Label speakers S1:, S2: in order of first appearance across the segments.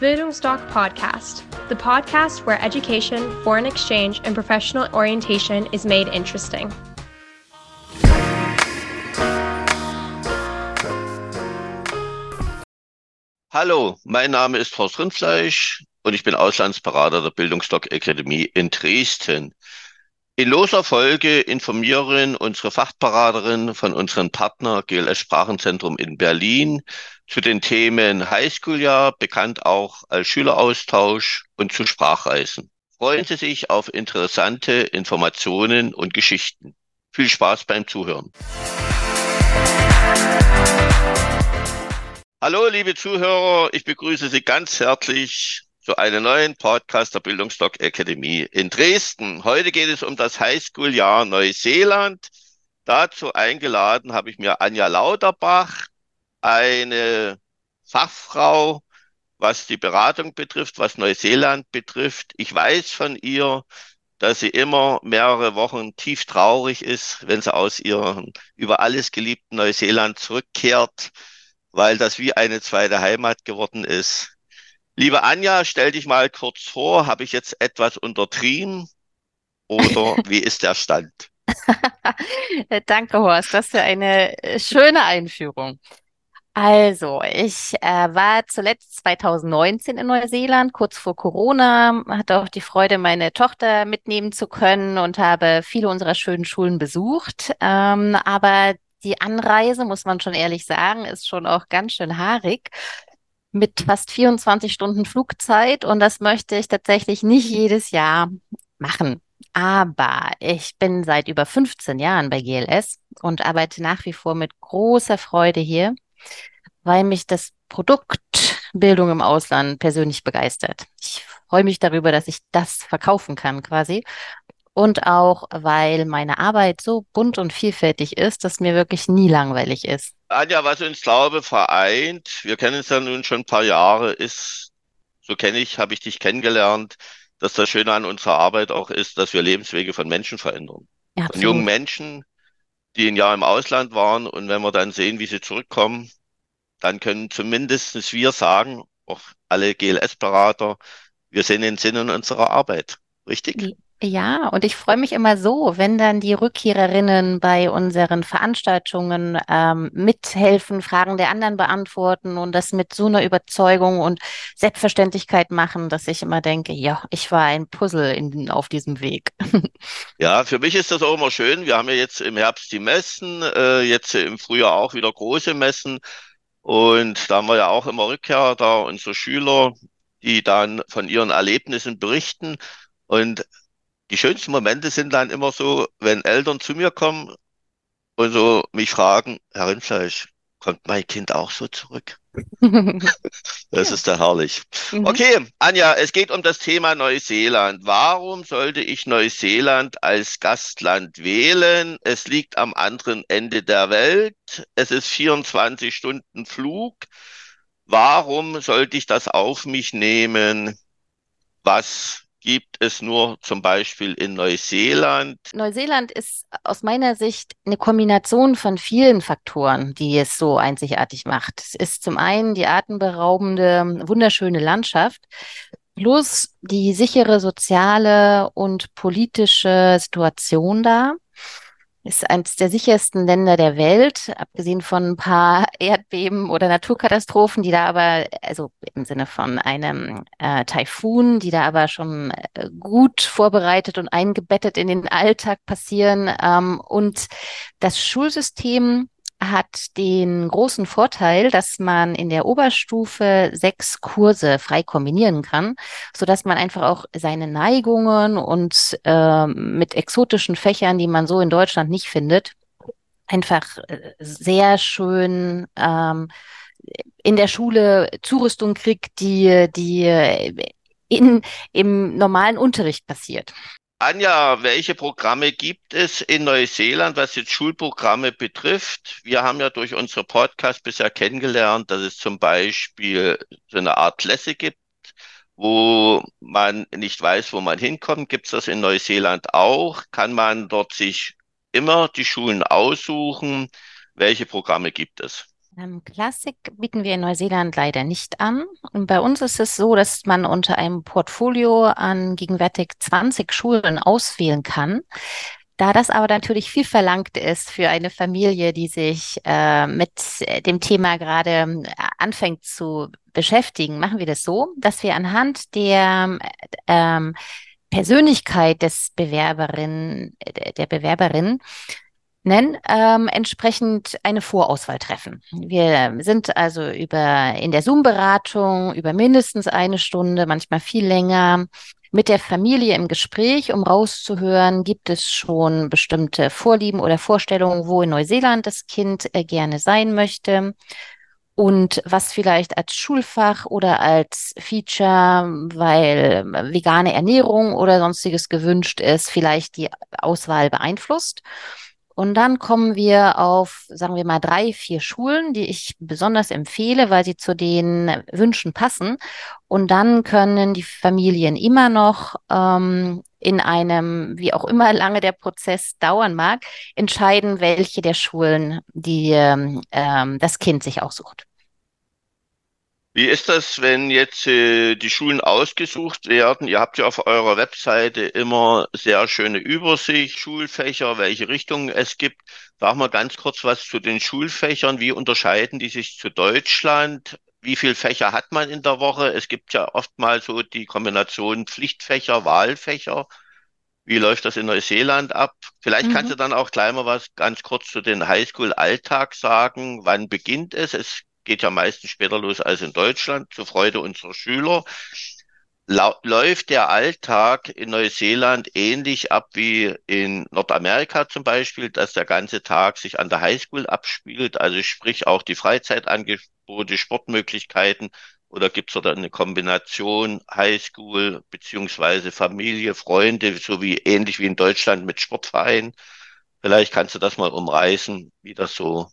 S1: Bildungsdoc Podcast, the podcast where education, foreign exchange, and professional orientation is made interesting.
S2: Hallo, mein Name ist Horst Rindfleisch und ich bin Auslandsberater der Bildungsdoc Akademie in Dresden. In loser Folge informieren unsere Fachberaterin von unserem Partner GLS Sprachenzentrum in Berlin zu den Themen Highschool-Jahr, bekannt auch als Schüleraustausch und zu Sprachreisen. Freuen Sie sich auf interessante Informationen und Geschichten. Viel Spaß beim Zuhören. Hallo, liebe Zuhörer, ich begrüße Sie ganz herzlich zu einem neuen Podcast der Bildungsdoc Akademie in Dresden. Heute geht es um das Highschool-Jahr Neuseeland. Dazu eingeladen habe ich mir Anja Lauterbach, eine Fachfrau, was die Beratung betrifft, was Neuseeland betrifft. Ich weiß von ihr, dass sie immer mehrere Wochen tief traurig ist, wenn sie aus ihrem über alles geliebten Neuseeland zurückkehrt, weil das wie eine zweite Heimat geworden ist. Liebe Anja, stell dich mal kurz vor. Habe ich jetzt etwas untertrieben oder wie ist der Stand?
S3: Danke, Horst. Das ist ja eine äh, schöne Einführung. Also, ich äh, war zuletzt 2019 in Neuseeland, kurz vor Corona, hatte auch die Freude, meine Tochter mitnehmen zu können und habe viele unserer schönen Schulen besucht. Ähm, aber die Anreise, muss man schon ehrlich sagen, ist schon auch ganz schön haarig mit fast 24 Stunden Flugzeit und das möchte ich tatsächlich nicht jedes Jahr machen. Aber ich bin seit über 15 Jahren bei GLS und arbeite nach wie vor mit großer Freude hier, weil mich das Produkt Bildung im Ausland persönlich begeistert. Ich freue mich darüber, dass ich das verkaufen kann quasi und auch, weil meine Arbeit so bunt und vielfältig ist, dass mir wirklich nie langweilig ist.
S2: Anja, was uns Glaube vereint, wir kennen uns ja nun schon ein paar Jahre, ist, so kenne ich, habe ich dich kennengelernt, dass das Schöne an unserer Arbeit auch ist, dass wir Lebenswege von Menschen verändern. Ja, von jungen Menschen, die ein Jahr im Ausland waren und wenn wir dann sehen, wie sie zurückkommen, dann können zumindest wir sagen, auch alle GLS-Berater, wir sind in Sinne unserer Arbeit. Richtig?
S3: Ja, und ich freue mich immer so, wenn dann die Rückkehrerinnen bei unseren Veranstaltungen ähm, mithelfen, Fragen der anderen beantworten und das mit so einer Überzeugung und Selbstverständlichkeit machen, dass ich immer denke, ja, ich war ein Puzzle in, auf diesem Weg.
S2: Ja, für mich ist das auch immer schön. Wir haben ja jetzt im Herbst die Messen, äh, jetzt im Frühjahr auch wieder große Messen. Und da haben wir ja auch immer Rückkehr da, unsere Schüler, die dann von ihren Erlebnissen berichten. Und die schönsten Momente sind dann immer so, wenn Eltern zu mir kommen und so mich fragen, Herr Rindfleisch, kommt mein Kind auch so zurück? Das ist da herrlich. Mhm. Okay, Anja, es geht um das Thema Neuseeland. Warum sollte ich Neuseeland als Gastland wählen? Es liegt am anderen Ende der Welt. Es ist 24 Stunden Flug. Warum sollte ich das auf mich nehmen? Was gibt es nur zum Beispiel in Neuseeland.
S3: Neuseeland ist aus meiner Sicht eine Kombination von vielen Faktoren, die es so einzigartig macht. Es ist zum einen die atemberaubende, wunderschöne Landschaft, plus die sichere soziale und politische Situation da ist eines der sichersten Länder der Welt, abgesehen von ein paar Erdbeben oder Naturkatastrophen, die da aber, also im Sinne von einem äh, Taifun, die da aber schon äh, gut vorbereitet und eingebettet in den Alltag passieren. Ähm, und das Schulsystem hat den großen Vorteil, dass man in der Oberstufe sechs Kurse frei kombinieren kann, so dass man einfach auch seine Neigungen und äh, mit exotischen Fächern, die man so in Deutschland nicht findet, einfach äh, sehr schön ähm, in der Schule Zurüstung kriegt, die, die in, im normalen Unterricht passiert.
S2: Anja, welche Programme gibt es in Neuseeland, was jetzt Schulprogramme betrifft? Wir haben ja durch unsere Podcast bisher kennengelernt, dass es zum Beispiel so eine Art Klasse gibt, wo man nicht weiß, wo man hinkommt. Gibt es das in Neuseeland auch? Kann man dort sich immer die Schulen aussuchen? Welche Programme gibt es?
S3: Ähm, Klassik bieten wir in Neuseeland leider nicht an. Und bei uns ist es so, dass man unter einem Portfolio an gegenwärtig 20 Schulen auswählen kann. Da das aber natürlich viel verlangt ist für eine Familie, die sich äh, mit dem Thema gerade äh, anfängt zu beschäftigen, machen wir das so, dass wir anhand der ähm, Persönlichkeit des Bewerberin, der Bewerberin nennen, ähm, entsprechend eine Vorauswahl treffen. Wir sind also über in der Zoom-Beratung über mindestens eine Stunde, manchmal viel länger mit der Familie im Gespräch, um rauszuhören, gibt es schon bestimmte Vorlieben oder Vorstellungen, wo in Neuseeland das Kind äh, gerne sein möchte und was vielleicht als Schulfach oder als Feature, weil vegane Ernährung oder sonstiges gewünscht ist, vielleicht die Auswahl beeinflusst. Und dann kommen wir auf, sagen wir mal, drei, vier Schulen, die ich besonders empfehle, weil sie zu den Wünschen passen. Und dann können die Familien immer noch ähm, in einem, wie auch immer lange der Prozess dauern mag, entscheiden, welche der Schulen die ähm, das Kind sich aussucht.
S2: Wie ist das, wenn jetzt äh, die Schulen ausgesucht werden? Ihr habt ja auf eurer Webseite immer sehr schöne Übersicht, Schulfächer, welche Richtungen es gibt. Sag mal ganz kurz was zu den Schulfächern. Wie unterscheiden die sich zu Deutschland? Wie viele Fächer hat man in der Woche? Es gibt ja oftmals so die Kombination Pflichtfächer, Wahlfächer. Wie läuft das in Neuseeland ab? Vielleicht mhm. kannst du dann auch gleich mal was ganz kurz zu den Highschool-Alltag sagen. Wann beginnt es? Es geht ja meistens später los als in Deutschland, zur Freude unserer Schüler. läuft der Alltag in Neuseeland ähnlich ab wie in Nordamerika zum Beispiel, dass der ganze Tag sich an der Highschool abspielt, also sprich auch die Freizeitangebote, Sportmöglichkeiten oder gibt es dort eine Kombination Highschool beziehungsweise Familie, Freunde, so wie ähnlich wie in Deutschland mit Sportvereinen? Vielleicht kannst du das mal umreißen, wie das so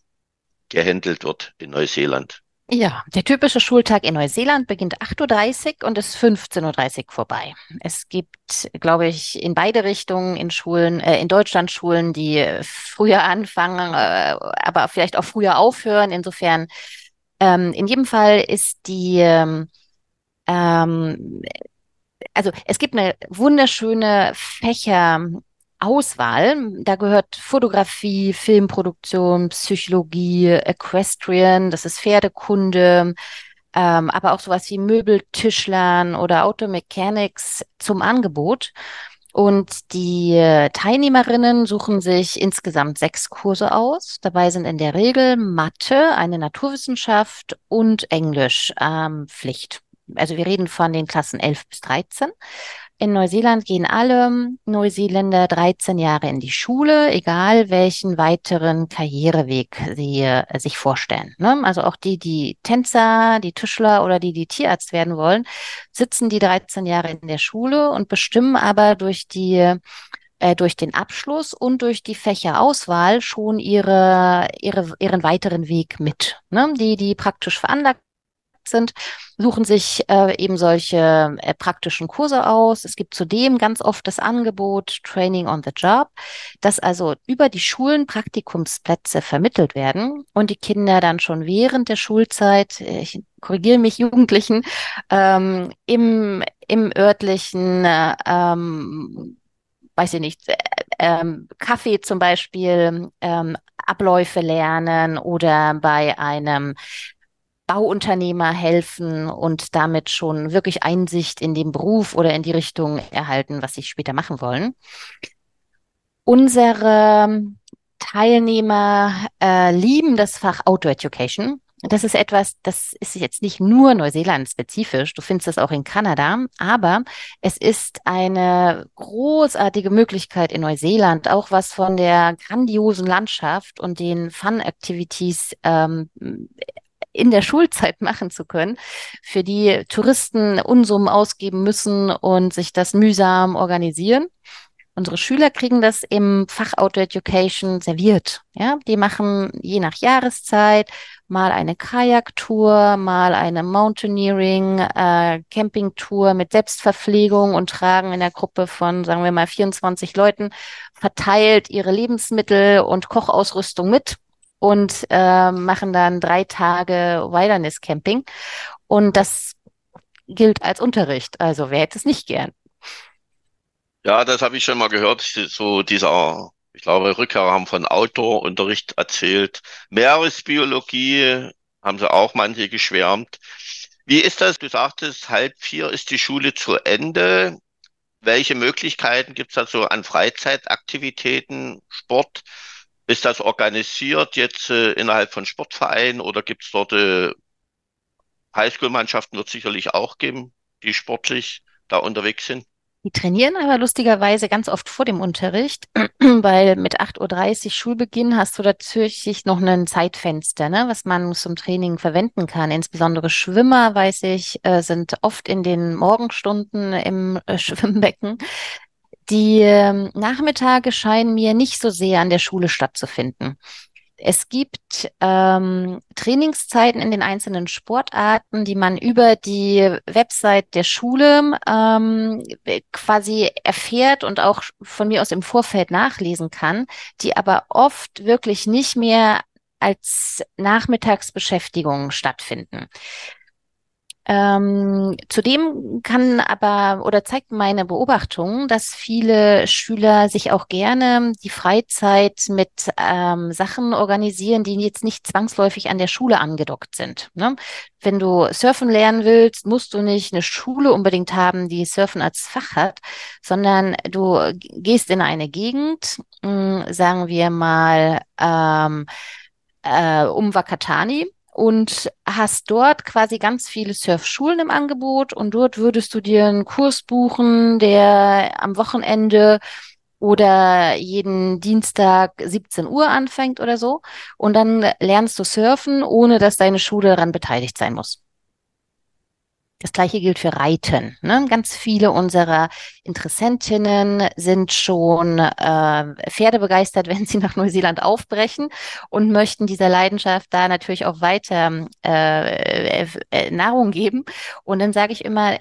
S2: gehandelt wird in Neuseeland.
S3: Ja, der typische Schultag in Neuseeland beginnt 8.30 Uhr und ist 15.30 Uhr vorbei. Es gibt, glaube ich, in beide Richtungen in Schulen, äh, in Deutschland Schulen, die früher anfangen, äh, aber vielleicht auch früher aufhören. Insofern, ähm, in jedem Fall ist die, ähm, ähm also es gibt eine wunderschöne Fächer, Auswahl. Da gehört Fotografie, Filmproduktion, Psychologie, Equestrian, das ist Pferdekunde, ähm, aber auch sowas wie Möbeltischlern oder Automechanics zum Angebot. Und die Teilnehmerinnen suchen sich insgesamt sechs Kurse aus. Dabei sind in der Regel Mathe, eine Naturwissenschaft und Englisch ähm, Pflicht. Also wir reden von den Klassen 11 bis 13. In Neuseeland gehen alle Neuseeländer 13 Jahre in die Schule, egal welchen weiteren Karriereweg sie äh, sich vorstellen. Ne? Also auch die, die Tänzer, die Tischler oder die, die Tierarzt werden wollen, sitzen die 13 Jahre in der Schule und bestimmen aber durch die äh, durch den Abschluss und durch die Fächerauswahl schon ihre, ihre, ihren weiteren Weg mit. Ne? Die, die praktisch veranlagt sind, suchen sich äh, eben solche äh, praktischen Kurse aus. Es gibt zudem ganz oft das Angebot Training on the Job, dass also über die Schulen Praktikumsplätze vermittelt werden und die Kinder dann schon während der Schulzeit, äh, ich korrigiere mich, Jugendlichen, ähm, im, im örtlichen, äh, ähm, weiß ich nicht, äh, ähm, Kaffee zum Beispiel ähm, Abläufe lernen oder bei einem Bauunternehmer helfen und damit schon wirklich Einsicht in den Beruf oder in die Richtung erhalten, was sie später machen wollen. Unsere Teilnehmer äh, lieben das Fach Outdoor Education. Das ist etwas, das ist jetzt nicht nur Neuseeland spezifisch, du findest es auch in Kanada, aber es ist eine großartige Möglichkeit in Neuseeland, auch was von der grandiosen Landschaft und den Fun-Activities ähm, in der Schulzeit machen zu können, für die Touristen Unsummen ausgeben müssen und sich das mühsam organisieren. Unsere Schüler kriegen das im Fach Outdoor Education serviert. Ja, die machen je nach Jahreszeit mal eine Kajaktour, mal eine Mountaineering, äh, Campingtour mit Selbstverpflegung und tragen in der Gruppe von, sagen wir mal, 24 Leuten verteilt ihre Lebensmittel und Kochausrüstung mit und äh, machen dann drei Tage Wilderness Camping. Und das gilt als Unterricht. Also wer hätte es nicht gern?
S2: Ja, das habe ich schon mal gehört. So dieser, ich glaube, Rückkehrer haben von Outdoor-Unterricht erzählt. Meeresbiologie haben sie auch manche geschwärmt. Wie ist das? Du sagtest, halb vier ist die Schule zu Ende. Welche Möglichkeiten gibt es da so an Freizeitaktivitäten, Sport? Ist das organisiert jetzt äh, innerhalb von Sportvereinen oder gibt es dort äh, Highschool-Mannschaften wird sicherlich auch geben, die sportlich da unterwegs sind?
S3: Die trainieren aber lustigerweise ganz oft vor dem Unterricht, weil mit 8.30 Uhr Schulbeginn hast du natürlich noch ein Zeitfenster, ne, was man zum Training verwenden kann. Insbesondere Schwimmer, weiß ich, äh, sind oft in den Morgenstunden im äh, Schwimmbecken. Die äh, Nachmittage scheinen mir nicht so sehr an der Schule stattzufinden. Es gibt ähm, Trainingszeiten in den einzelnen Sportarten, die man über die Website der Schule ähm, quasi erfährt und auch von mir aus im Vorfeld nachlesen kann, die aber oft wirklich nicht mehr als Nachmittagsbeschäftigung stattfinden. Ähm, zudem kann aber oder zeigt meine Beobachtung, dass viele Schüler sich auch gerne die Freizeit mit ähm, Sachen organisieren, die jetzt nicht zwangsläufig an der Schule angedockt sind. Ne? Wenn du surfen lernen willst, musst du nicht eine Schule unbedingt haben, die Surfen als Fach hat, sondern du gehst in eine Gegend, mh, hm, sagen wir mal ähm, äh, um Wakatani und hast dort quasi ganz viele Surfschulen im Angebot und dort würdest du dir einen Kurs buchen, der am Wochenende oder jeden Dienstag 17 Uhr anfängt oder so. Und dann lernst du surfen, ohne dass deine Schule daran beteiligt sein muss. Das gleiche gilt für Reiten. Ne? Ganz viele unserer Interessentinnen sind schon äh, Pferde begeistert, wenn sie nach Neuseeland aufbrechen und möchten dieser Leidenschaft da natürlich auch weiter äh, äh, Nahrung geben. Und dann sage ich immer,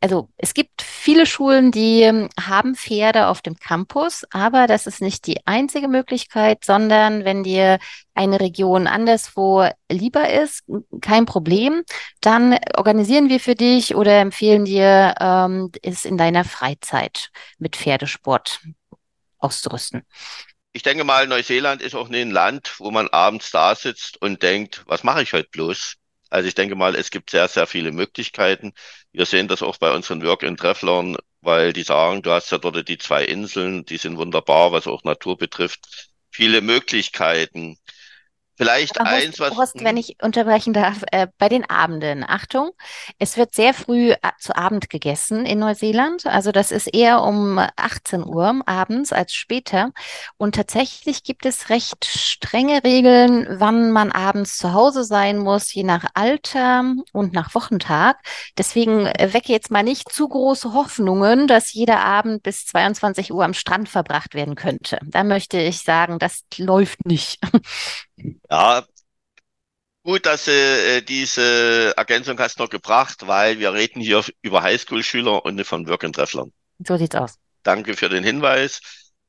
S3: also es gibt viele Schulen, die ähm, haben Pferde auf dem Campus, aber das ist nicht die einzige Möglichkeit, sondern wenn dir eine Region anderswo lieber ist, kein Problem, dann organisieren wir für dich oder empfehlen dir, ähm, es in deiner Freizeit mit Pferdesport auszurüsten.
S2: Ich denke mal, Neuseeland ist auch ein Land, wo man abends da sitzt und denkt, was mache ich heute bloß? Also ich denke mal, es gibt sehr, sehr viele Möglichkeiten. Wir sehen das auch bei unseren Work-in-Trefflern, weil die sagen, du hast ja dort die zwei Inseln, die sind wunderbar, was auch Natur betrifft. Viele Möglichkeiten. Vielleicht
S3: Aber
S2: eins, was.
S3: Horst, wenn ich unterbrechen darf, äh, bei den Abenden. Achtung, es wird sehr früh äh, zu Abend gegessen in Neuseeland. Also das ist eher um 18 Uhr abends als später. Und tatsächlich gibt es recht strenge Regeln, wann man abends zu Hause sein muss, je nach Alter und nach Wochentag. Deswegen äh, wecke jetzt mal nicht zu große Hoffnungen, dass jeder Abend bis 22 Uhr am Strand verbracht werden könnte. Da möchte ich sagen, das läuft nicht.
S2: Ja, gut, dass du äh, diese Ergänzung hast noch gebracht, weil wir reden hier über Highschool-Schüler und nicht von Work-and-Trefflern.
S3: So sieht's aus.
S2: Danke für den Hinweis.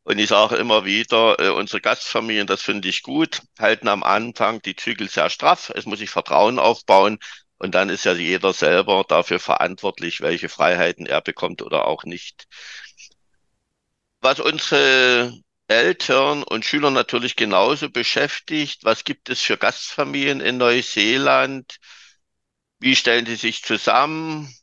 S2: Und ich sage immer wieder, äh, unsere Gastfamilien, das finde ich gut, halten am Anfang die Zügel sehr straff. Es muss sich Vertrauen aufbauen. Und dann ist ja jeder selber dafür verantwortlich, welche Freiheiten er bekommt oder auch nicht. Was unsere Eltern und Schüler natürlich genauso beschäftigt. Was gibt es für Gastfamilien in Neuseeland? Wie stellen die sich zusammen?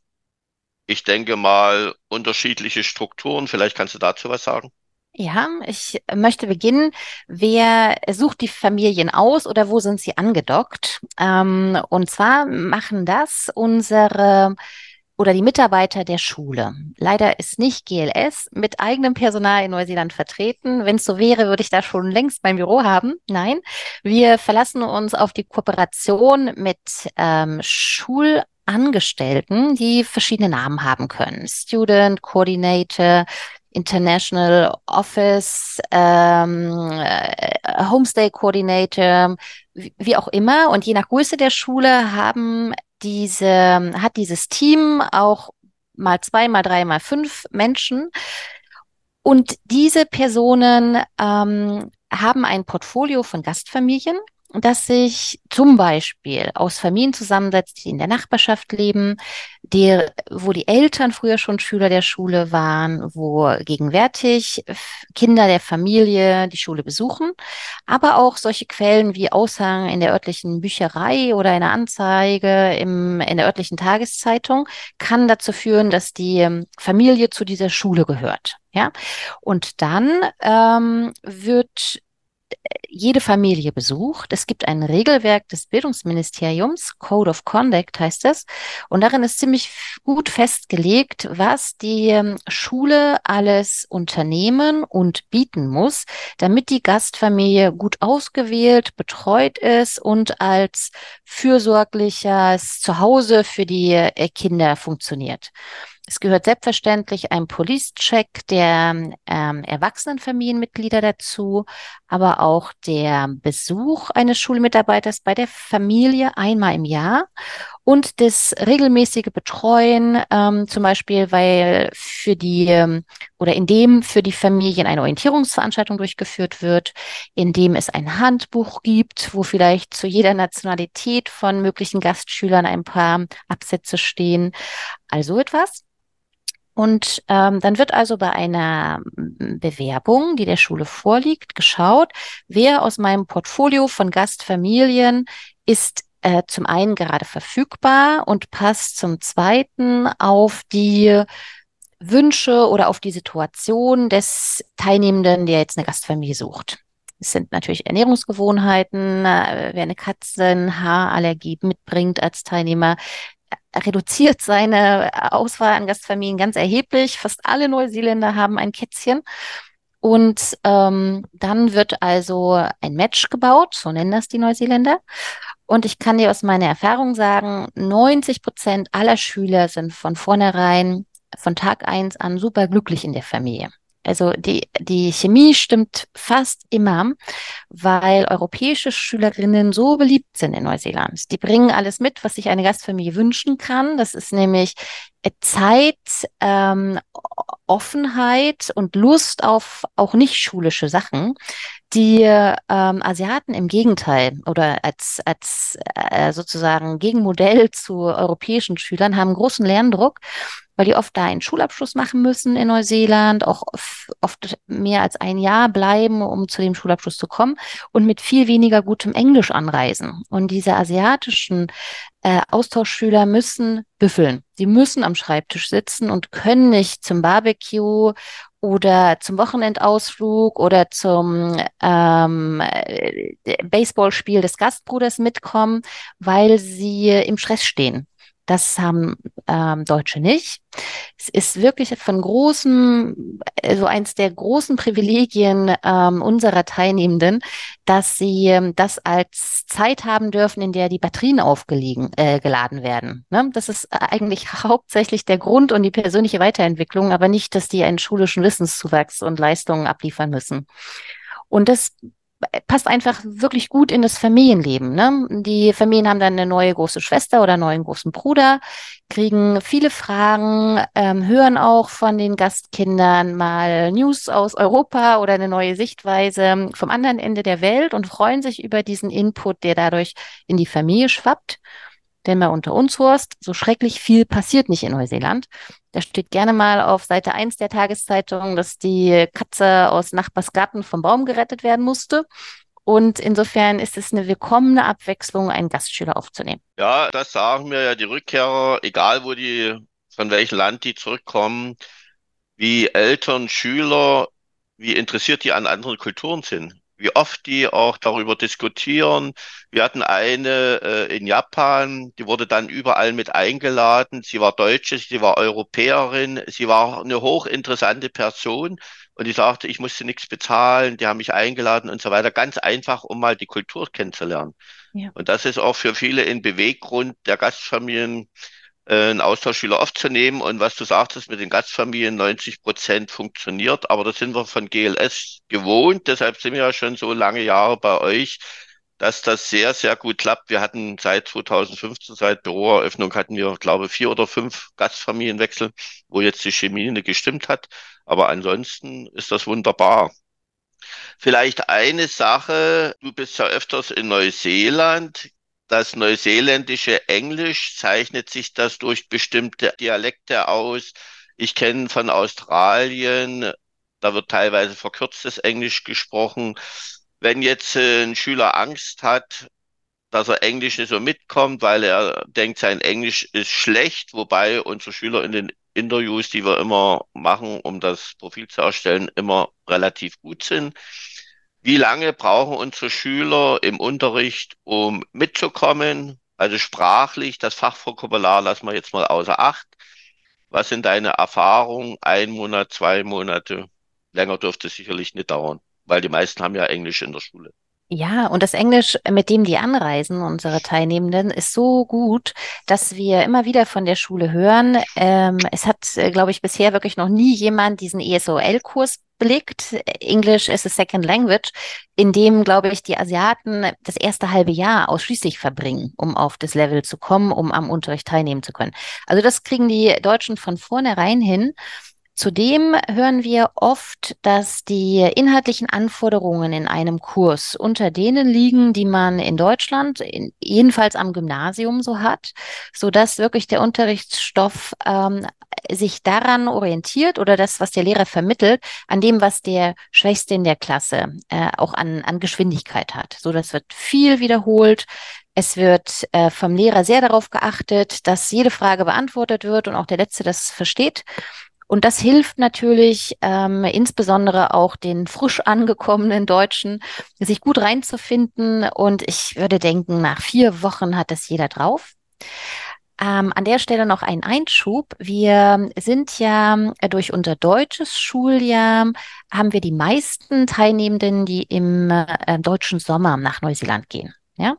S2: Ich denke mal, unterschiedliche Strukturen. Vielleicht kannst du dazu was sagen.
S3: Ja, ich möchte beginnen. Wer sucht die Familien aus oder wo sind sie angedockt? Ähm, und zwar machen das unsere oder die Mitarbeiter der Schule. Leider ist nicht GLS mit eigenem Personal in Neuseeland vertreten. Wenn es so wäre, würde ich da schon längst mein Büro haben. Nein, wir verlassen uns auf die Kooperation mit ähm, Schulangestellten, die verschiedene Namen haben können. Student, Coordinator, International Office, ähm, äh, Homestay Coordinator, wie auch immer. Und je nach Größe der Schule haben diese, hat dieses Team auch mal zwei, mal drei, mal fünf Menschen. Und diese Personen ähm, haben ein Portfolio von Gastfamilien dass sich zum Beispiel aus Familien zusammensetzt, die in der Nachbarschaft leben, der, wo die Eltern früher schon Schüler der Schule waren, wo gegenwärtig Kinder der Familie die Schule besuchen, aber auch solche Quellen wie Aushang in der örtlichen Bücherei oder eine Anzeige im, in der örtlichen Tageszeitung kann dazu führen, dass die ähm, Familie zu dieser Schule gehört. Ja, und dann ähm, wird jede Familie besucht. Es gibt ein Regelwerk des Bildungsministeriums, Code of Conduct heißt es, und darin ist ziemlich gut festgelegt, was die ähm, Schule alles unternehmen und bieten muss, damit die Gastfamilie gut ausgewählt, betreut ist und als fürsorgliches Zuhause für die äh, Kinder funktioniert. Es gehört selbstverständlich ein Police-Check der ähm, Erwachsenenfamilienmitglieder dazu, aber auch der Besuch eines Schulmitarbeiters bei der Familie einmal im Jahr und das regelmäßige Betreuen, ähm, zum Beispiel, weil für die ähm, oder indem für die Familien eine Orientierungsveranstaltung durchgeführt wird, indem es ein Handbuch gibt, wo vielleicht zu jeder Nationalität von möglichen Gastschülern ein paar Absätze stehen. Also etwas. Und ähm, dann wird also bei einer Bewerbung, die der Schule vorliegt, geschaut, wer aus meinem Portfolio von Gastfamilien ist äh, zum einen gerade verfügbar und passt zum zweiten auf die Wünsche oder auf die Situation des Teilnehmenden, der jetzt eine Gastfamilie sucht. Es sind natürlich Ernährungsgewohnheiten, äh, wer eine Katzenhaarallergie mitbringt als Teilnehmer, reduziert seine Auswahl an Gastfamilien ganz erheblich. Fast alle Neuseeländer haben ein Kätzchen. Und ähm, dann wird also ein Match gebaut, so nennen das die Neuseeländer. Und ich kann dir aus meiner Erfahrung sagen, 90 Prozent aller Schüler sind von vornherein, von Tag eins an super glücklich in der Familie. Also die, die Chemie stimmt fast immer, weil europäische Schülerinnen so beliebt sind in Neuseeland. Die bringen alles mit, was sich eine Gastfamilie wünschen kann. Das ist nämlich Zeit, ähm, Offenheit und Lust auf auch nicht schulische Sachen. Die ähm, Asiaten im Gegenteil oder als, als äh, sozusagen Gegenmodell zu europäischen Schülern haben großen Lerndruck weil die oft da einen Schulabschluss machen müssen in Neuseeland, auch oft mehr als ein Jahr bleiben, um zu dem Schulabschluss zu kommen und mit viel weniger gutem Englisch anreisen. Und diese asiatischen äh, Austauschschüler müssen büffeln. Sie müssen am Schreibtisch sitzen und können nicht zum Barbecue oder zum Wochenendausflug oder zum ähm, äh, Baseballspiel des Gastbruders mitkommen, weil sie im Stress stehen. Das haben ähm, Deutsche nicht. Es ist wirklich von großen, also eins der großen Privilegien ähm, unserer Teilnehmenden, dass sie ähm, das als Zeit haben dürfen, in der die Batterien aufgeladen äh, geladen werden. Ne? Das ist eigentlich hauptsächlich der Grund und die persönliche Weiterentwicklung, aber nicht, dass die einen schulischen Wissenszuwachs und Leistungen abliefern müssen. Und das passt einfach wirklich gut in das Familienleben. Ne? Die Familien haben dann eine neue große Schwester oder einen neuen großen Bruder, kriegen viele Fragen, ähm, hören auch von den Gastkindern mal News aus Europa oder eine neue Sichtweise vom anderen Ende der Welt und freuen sich über diesen Input, der dadurch in die Familie schwappt. Denn mal unter uns, Horst, so schrecklich viel passiert nicht in Neuseeland. Da steht gerne mal auf Seite 1 der Tageszeitung, dass die Katze aus Nachbarsgarten vom Baum gerettet werden musste. Und insofern ist es eine willkommene Abwechslung, einen Gastschüler aufzunehmen.
S2: Ja, das sagen mir ja die Rückkehrer, egal wo die, von welchem Land die zurückkommen, wie Eltern, Schüler, wie interessiert die an anderen Kulturen sind wie oft die auch darüber diskutieren. Wir hatten eine äh, in Japan, die wurde dann überall mit eingeladen. Sie war Deutsche, sie war Europäerin, sie war eine hochinteressante Person und die sagte, ich musste nichts bezahlen, die haben mich eingeladen und so weiter. Ganz einfach, um mal die Kultur kennenzulernen. Ja. Und das ist auch für viele ein Beweggrund der Gastfamilien, einen Austauschschüler aufzunehmen. Und was du sagtest mit den Gastfamilien, 90 Prozent funktioniert, aber das sind wir von GLS gewohnt. Deshalb sind wir ja schon so lange Jahre bei euch, dass das sehr, sehr gut klappt. Wir hatten seit 2015, seit Büroeröffnung, hatten wir, glaube ich, vier oder fünf Gastfamilienwechsel, wo jetzt die Chemie nicht gestimmt hat. Aber ansonsten ist das wunderbar. Vielleicht eine Sache, du bist ja öfters in Neuseeland. Das neuseeländische Englisch zeichnet sich das durch bestimmte Dialekte aus. Ich kenne von Australien, da wird teilweise verkürztes Englisch gesprochen. Wenn jetzt äh, ein Schüler Angst hat, dass er Englisch nicht so mitkommt, weil er denkt, sein Englisch ist schlecht, wobei unsere Schüler in den Interviews, die wir immer machen, um das Profil zu erstellen, immer relativ gut sind. Wie lange brauchen unsere Schüler im Unterricht, um mitzukommen? Also sprachlich, das Fachvokabular lassen wir jetzt mal außer Acht. Was sind deine Erfahrungen? Ein Monat, zwei Monate? Länger dürfte es sicherlich nicht dauern, weil die meisten haben ja Englisch in der Schule.
S3: Ja, und das Englisch, mit dem die anreisen, unsere Teilnehmenden, ist so gut, dass wir immer wieder von der Schule hören. Ähm, es hat, äh, glaube ich, bisher wirklich noch nie jemand diesen ESOL-Kurs belegt, English as a Second Language, in dem, glaube ich, die Asiaten das erste halbe Jahr ausschließlich verbringen, um auf das Level zu kommen, um am Unterricht teilnehmen zu können. Also das kriegen die Deutschen von vornherein hin. Zudem hören wir oft, dass die inhaltlichen Anforderungen in einem Kurs unter denen liegen, die man in Deutschland, in, jedenfalls am Gymnasium so hat, so dass wirklich der Unterrichtsstoff ähm, sich daran orientiert oder das, was der Lehrer vermittelt, an dem, was der Schwächste in der Klasse äh, auch an, an Geschwindigkeit hat. So, das wird viel wiederholt. Es wird äh, vom Lehrer sehr darauf geachtet, dass jede Frage beantwortet wird und auch der Letzte das versteht. Und das hilft natürlich ähm, insbesondere auch den frisch angekommenen Deutschen, sich gut reinzufinden. Und ich würde denken, nach vier Wochen hat das jeder drauf. Ähm, an der Stelle noch ein Einschub. Wir sind ja durch unser deutsches Schuljahr, haben wir die meisten Teilnehmenden, die im äh, deutschen Sommer nach Neuseeland gehen. Ja?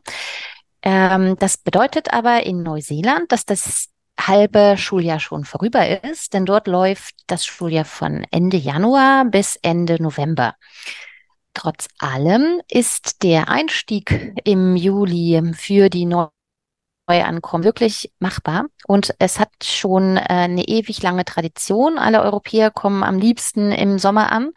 S3: Ähm, das bedeutet aber in Neuseeland, dass das halbe Schuljahr schon vorüber ist, denn dort läuft das Schuljahr von Ende Januar bis Ende November. Trotz allem ist der Einstieg im Juli für die Neuankommen wirklich machbar und es hat schon äh, eine ewig lange Tradition. Alle Europäer kommen am liebsten im Sommer an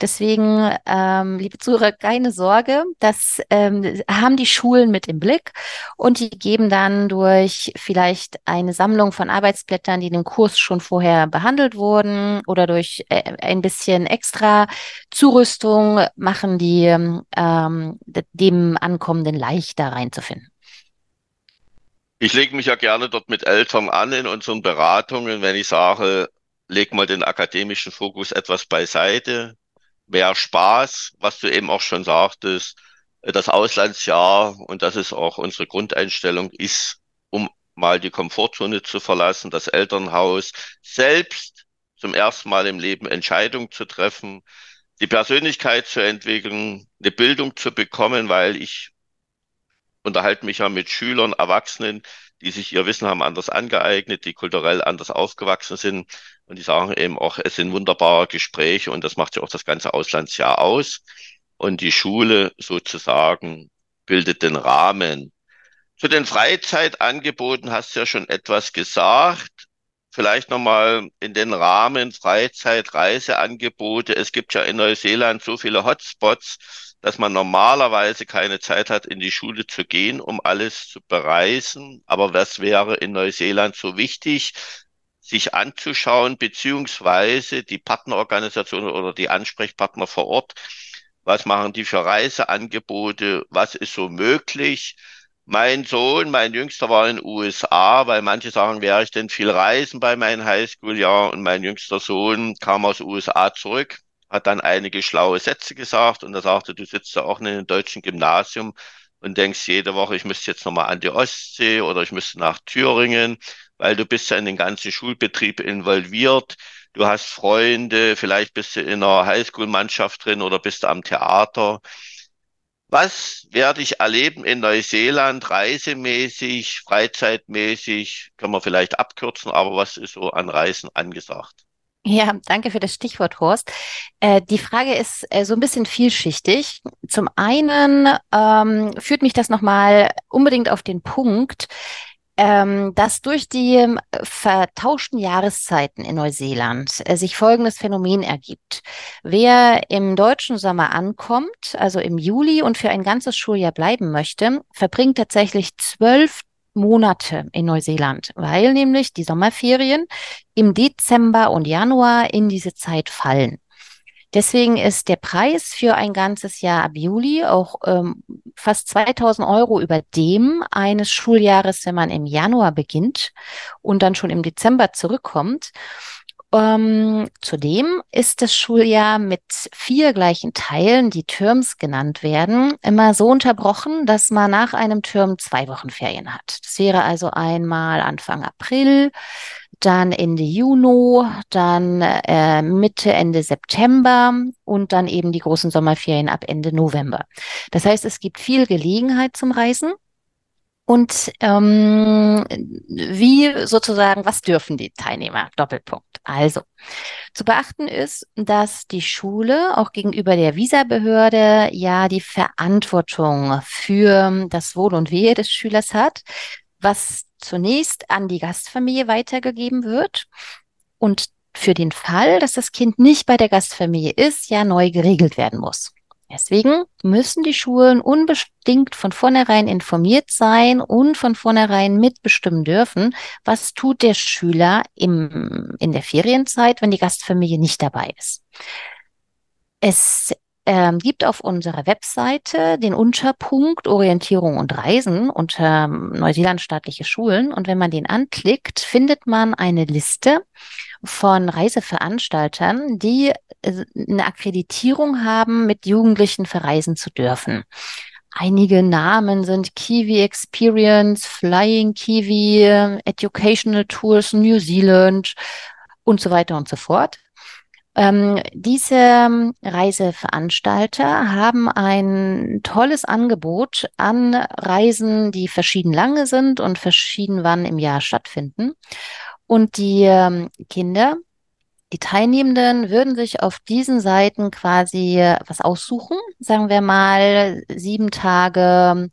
S3: Deswegen, ähm, liebe Zuhörer, keine Sorge, das ähm, haben die Schulen mit im Blick und die geben dann durch vielleicht eine Sammlung von Arbeitsblättern, die in dem Kurs schon vorher behandelt wurden oder durch äh, ein bisschen extra Zurüstung, machen die ähm, dem Ankommenden leichter reinzufinden.
S2: Ich lege mich ja gerne dort mit Eltern an in unseren Beratungen, wenn ich sage, leg mal den akademischen Fokus etwas beiseite, mehr Spaß, was du eben auch schon sagtest, äh, das Auslandsjahr. Und das ist auch unsere Grundeinstellung ist, um mal die Komfortzone zu verlassen, das Elternhaus, selbst zum ersten Mal im Leben Entscheidungen zu treffen, die Persönlichkeit zu entwickeln, eine Bildung zu bekommen, weil ich unterhalte mich ja mit Schülern, Erwachsenen, die sich ihr Wissen haben anders angeeignet, die kulturell anders aufgewachsen sind. Und die sagen eben auch, es sind wunderbare Gespräche und das macht ja auch das ganze Auslandsjahr aus. Und die Schule sozusagen bildet den Rahmen. Zu den Freizeitangeboten hast du ja schon etwas gesagt. Vielleicht nochmal in den Rahmen Freizeit, Reiseangebote. Es gibt ja in Neuseeland so viele Hotspots dass man normalerweise keine Zeit hat, in die Schule zu gehen, um alles zu bereisen. Aber was wäre in Neuseeland so wichtig, sich anzuschauen, beziehungsweise die Partnerorganisationen oder die Ansprechpartner vor Ort, was machen die für Reiseangebote, was ist so möglich. Mein Sohn, mein Jüngster war in den USA, weil manche sagen, wäre ich denn viel reisen bei meinem Highschool-Jahr und mein jüngster Sohn kam aus USA zurück hat dann einige schlaue Sätze gesagt und er sagte, du sitzt ja auch in einem deutschen Gymnasium und denkst jede Woche, ich müsste jetzt nochmal an die Ostsee oder ich müsste nach Thüringen, weil du bist ja in den ganzen Schulbetrieb involviert. Du hast Freunde, vielleicht bist du in einer Highschool-Mannschaft drin oder bist du am Theater. Was werde ich erleben in Neuseeland, reisemäßig, freizeitmäßig? Können wir vielleicht abkürzen, aber was ist so an Reisen angesagt?
S3: Ja, danke für das Stichwort, Horst. Äh, die Frage ist äh, so ein bisschen vielschichtig. Zum einen ähm, führt mich das nochmal unbedingt auf den Punkt, ähm, dass durch die ähm, vertauschten Jahreszeiten in Neuseeland äh, sich folgendes Phänomen ergibt. Wer im deutschen Sommer ankommt, also im Juli und für ein ganzes Schuljahr bleiben möchte, verbringt tatsächlich zwölf Monate in Neuseeland, weil nämlich die Sommerferien im Dezember und Januar in diese Zeit fallen. Deswegen ist der Preis für ein ganzes Jahr ab Juli auch ähm, fast 2000 Euro über dem eines Schuljahres, wenn man im Januar beginnt und dann schon im Dezember zurückkommt. Ähm, zudem ist das Schuljahr mit vier gleichen Teilen, die Terms genannt werden, immer so unterbrochen, dass man nach einem Term zwei Wochen Ferien hat. Das wäre also einmal Anfang April, dann Ende Juni, dann äh, Mitte, Ende September und dann eben die großen Sommerferien ab Ende November. Das heißt, es gibt viel Gelegenheit zum Reisen. Und ähm, wie sozusagen, was dürfen die Teilnehmer? Doppelpunkt. Also, zu beachten ist, dass die Schule auch gegenüber der Visabehörde ja die Verantwortung für das Wohl und Wehe des Schülers hat, was zunächst an die Gastfamilie weitergegeben wird und für den Fall, dass das Kind nicht bei der Gastfamilie ist, ja neu geregelt werden muss. Deswegen müssen die Schulen unbedingt von vornherein informiert sein und von vornherein mitbestimmen dürfen, was tut der Schüler im, in der Ferienzeit, wenn die Gastfamilie nicht dabei ist. Es ähm, gibt auf unserer Webseite den Unterpunkt Orientierung und Reisen unter ähm, Neuseeland staatliche Schulen. Und wenn man den anklickt, findet man eine Liste von Reiseveranstaltern, die äh, eine Akkreditierung haben, mit Jugendlichen verreisen zu dürfen. Einige Namen sind Kiwi Experience, Flying Kiwi, Educational Tours New Zealand und so weiter und so fort. Ähm, diese ähm, Reiseveranstalter haben ein tolles Angebot an Reisen, die verschieden lange sind und verschieden wann im Jahr stattfinden. Und die ähm, Kinder, die Teilnehmenden würden sich auf diesen Seiten quasi was aussuchen. Sagen wir mal sieben Tage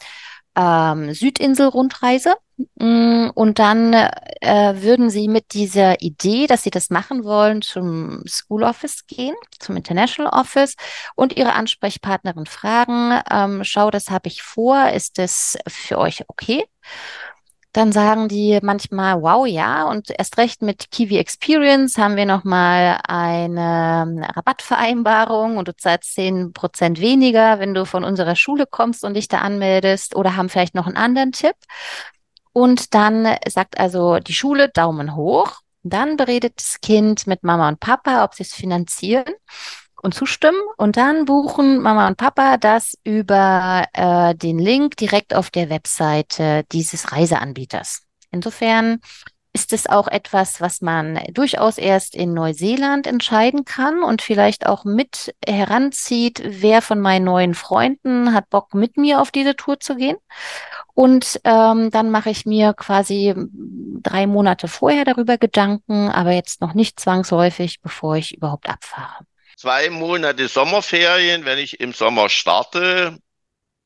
S3: ähm, Südinsel-Rundreise. Mm, und dann äh, würden Sie mit dieser Idee, dass Sie das machen wollen, zum School Office gehen, zum International Office und Ihre Ansprechpartnerin fragen, ähm, schau, das habe ich vor, ist das für euch okay? Dann sagen die manchmal, wow, ja, und erst recht mit Kiwi Experience haben wir nochmal eine ähm, Rabattvereinbarung und du zahlst zehn Prozent weniger, wenn du von unserer Schule kommst und dich da anmeldest oder haben vielleicht noch einen anderen Tipp. Und dann sagt also die Schule Daumen hoch. Dann beredet das Kind mit Mama und Papa, ob sie es finanzieren und zustimmen und dann buchen Mama und Papa das über äh, den Link direkt auf der Webseite dieses Reiseanbieters. Insofern ist es auch etwas, was man durchaus erst in Neuseeland entscheiden kann und vielleicht auch mit heranzieht, wer von meinen neuen Freunden hat Bock, mit mir auf diese Tour zu gehen. Und ähm, dann mache ich mir quasi drei Monate vorher darüber Gedanken, aber jetzt noch nicht zwangsläufig, bevor ich überhaupt abfahre
S2: zwei Monate Sommerferien, wenn ich im Sommer starte.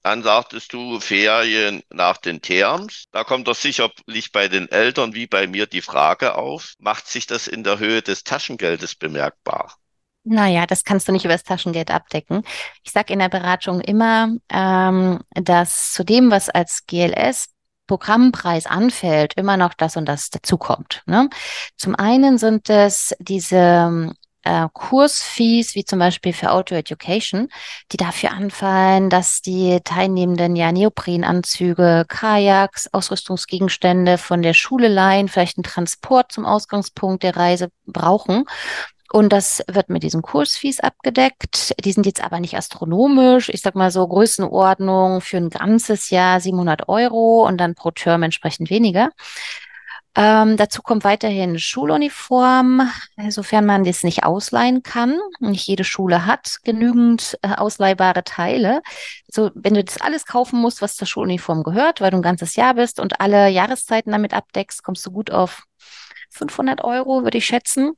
S2: Dann sagtest du Ferien nach den Terms. Da kommt doch sicherlich bei den Eltern wie bei mir die Frage auf, macht sich das in der Höhe des Taschengeldes bemerkbar?
S3: Naja, das kannst du nicht über das Taschengeld abdecken. Ich sage in der Beratung immer, ähm, dass zu dem, was als GLS Programmpreis anfällt, immer noch das und das dazukommt. Ne? Zum einen sind es diese äh, Kursfees, wie zum Beispiel für Auto Education, die dafür anfallen, dass die Teilnehmenden ja Neoprenanzüge, Kajaks, Ausrüstungsgegenstände von der Schule leihen, vielleicht einen Transport zum Ausgangspunkt der Reise brauchen. Und das wird mit diesen Kursfees abgedeckt. Die sind jetzt aber nicht astronomisch. Ich sag mal so Größenordnung für ein ganzes Jahr 700 Euro und dann pro Term entsprechend weniger. Ähm, dazu kommt weiterhin Schuluniform, sofern man das nicht ausleihen kann. Nicht jede Schule hat genügend äh, ausleihbare Teile. So, wenn du das alles kaufen musst, was zur Schuluniform gehört, weil du ein ganzes Jahr bist und alle Jahreszeiten damit abdeckst, kommst du gut auf 500 Euro, würde ich schätzen.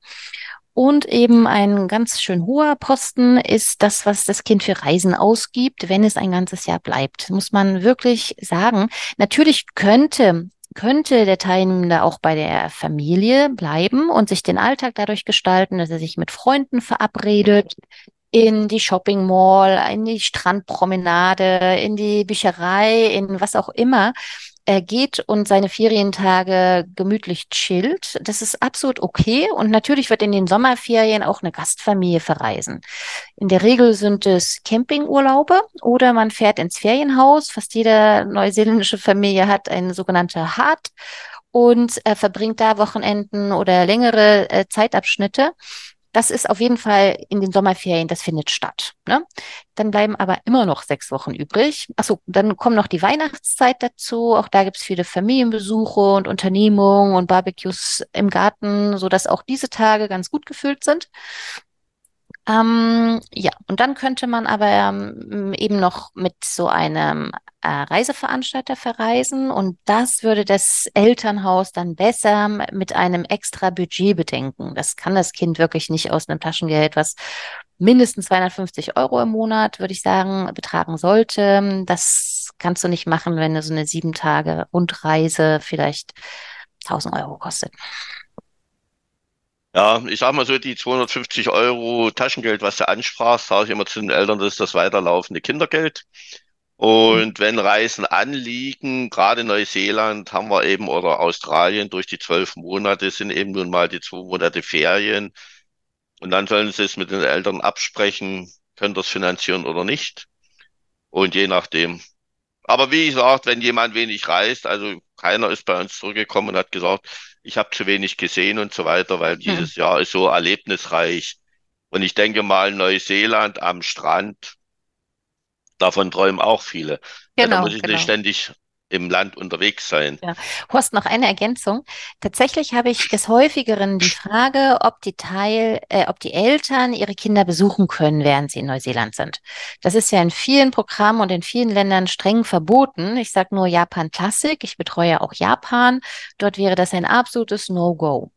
S3: Und eben ein ganz schön hoher Posten ist das, was das Kind für Reisen ausgibt, wenn es ein ganzes Jahr bleibt. Muss man wirklich sagen. Natürlich könnte könnte der Teilnehmende auch bei der Familie bleiben und sich den Alltag dadurch gestalten, dass er sich mit Freunden verabredet, in die Shopping Mall, in die Strandpromenade, in die Bücherei, in was auch immer er geht und seine Ferientage gemütlich chillt. Das ist absolut okay. Und natürlich wird in den Sommerferien auch eine Gastfamilie verreisen. In der Regel sind es Campingurlaube oder man fährt ins Ferienhaus. Fast jede neuseeländische Familie hat eine sogenannte Hart und äh, verbringt da Wochenenden oder längere äh, Zeitabschnitte. Das ist auf jeden Fall in den Sommerferien, das findet statt. Ne? Dann bleiben aber immer noch sechs Wochen übrig. Achso, dann kommen noch die Weihnachtszeit dazu. Auch da gibt es viele Familienbesuche und Unternehmungen und Barbecues im Garten, sodass auch diese Tage ganz gut gefüllt sind. Ähm, ja, und dann könnte man aber ähm, eben noch mit so einem äh, Reiseveranstalter verreisen und das würde das Elternhaus dann besser mit einem extra Budget bedenken. Das kann das Kind wirklich nicht aus einem Taschengeld, was mindestens 250 Euro im Monat, würde ich sagen, betragen sollte. Das kannst du nicht machen, wenn du so eine sieben Tage Rundreise vielleicht 1000 Euro kostet.
S2: Ja, ich sag mal so, die 250 Euro Taschengeld, was du ansprachst, sage ich immer zu den Eltern, das ist das weiterlaufende Kindergeld. Und wenn Reisen anliegen, gerade Neuseeland haben wir eben oder Australien durch die zwölf Monate sind eben nun mal die zwei Monate Ferien. Und dann sollen sie es mit den Eltern absprechen, können das finanzieren oder nicht. Und je nachdem. Aber wie gesagt, wenn jemand wenig reist, also keiner ist bei uns zurückgekommen und hat gesagt, ich habe zu wenig gesehen und so weiter, weil hm. dieses hm. Jahr ist so erlebnisreich. Und ich denke mal, Neuseeland am Strand, davon träumen auch viele. Genau, da muss ich genau. nicht ständig im Land unterwegs sein.
S3: Ja. Horst, noch eine Ergänzung. Tatsächlich habe ich des häufigeren die Frage, ob die Teil, äh, ob die Eltern ihre Kinder besuchen können, während sie in Neuseeland sind. Das ist ja in vielen Programmen und in vielen Ländern streng verboten. Ich sage nur Japan Classic. Ich betreue auch Japan. Dort wäre das ein absolutes No-Go.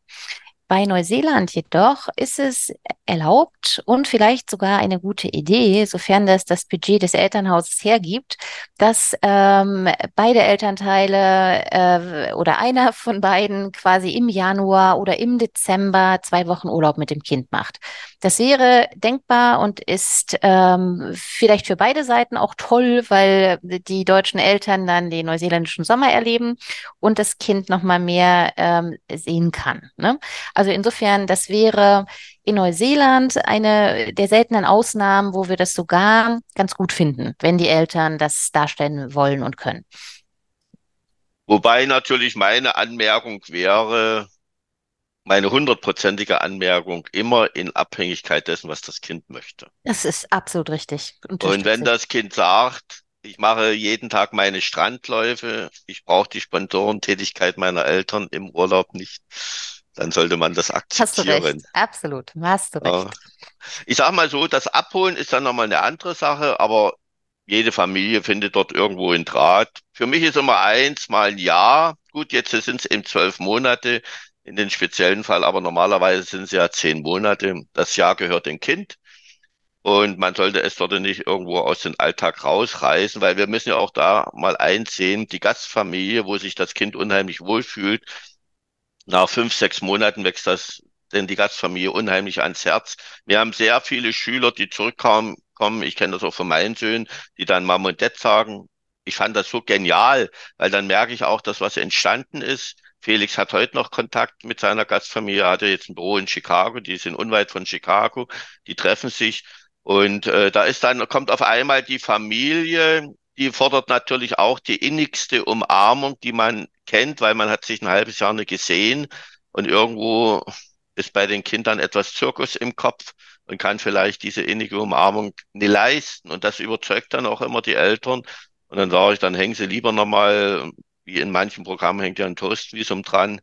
S3: Bei Neuseeland jedoch ist es erlaubt und vielleicht sogar eine gute Idee, sofern das das Budget des Elternhauses hergibt, dass ähm, beide Elternteile äh, oder einer von beiden quasi im Januar oder im Dezember zwei Wochen Urlaub mit dem Kind macht. Das wäre denkbar und ist ähm, vielleicht für beide Seiten auch toll, weil die deutschen Eltern dann den neuseeländischen Sommer erleben und das Kind noch mal mehr ähm, sehen kann. Ne? Insofern, das wäre in Neuseeland eine der seltenen Ausnahmen, wo wir das sogar ganz gut finden, wenn die Eltern das darstellen wollen und können.
S2: Wobei natürlich meine Anmerkung wäre, meine hundertprozentige Anmerkung immer in Abhängigkeit dessen, was das Kind möchte.
S3: Das ist absolut richtig.
S2: Und wenn das Kind sagt, ich mache jeden Tag meine Strandläufe, ich brauche die Sponsorentätigkeit meiner Eltern im Urlaub nicht, dann sollte man das akzeptieren.
S3: Hast du recht, absolut, hast du recht.
S2: Ich sage mal so, das Abholen ist dann nochmal eine andere Sache, aber jede Familie findet dort irgendwo einen Draht. Für mich ist immer eins, mal ein Jahr. Gut, jetzt sind es eben zwölf Monate in den speziellen Fall, aber normalerweise sind es ja zehn Monate. Das Jahr gehört dem Kind. Und man sollte es dort nicht irgendwo aus dem Alltag rausreißen, weil wir müssen ja auch da mal einsehen, die Gastfamilie, wo sich das Kind unheimlich wohlfühlt, nach fünf, sechs Monaten wächst das denn die Gastfamilie unheimlich ans Herz. Wir haben sehr viele Schüler, die zurückkommen. Kommen. Ich kenne das auch von meinen Söhnen, die dann Mom und Dad sagen. Ich fand das so genial, weil dann merke ich auch, dass was entstanden ist. Felix hat heute noch Kontakt mit seiner Gastfamilie, hat ja jetzt ein Büro in Chicago, die sind unweit von Chicago, die treffen sich und äh, da ist dann, kommt auf einmal die Familie, die fordert natürlich auch die innigste Umarmung, die man kennt, weil man hat sich ein halbes Jahr nicht gesehen und irgendwo ist bei den Kindern etwas Zirkus im Kopf und kann vielleicht diese innige Umarmung nicht leisten. Und das überzeugt dann auch immer die Eltern. Und dann sage ich, dann hängen sie lieber nochmal, wie in manchen Programmen hängt ja ein Toastvisum dran,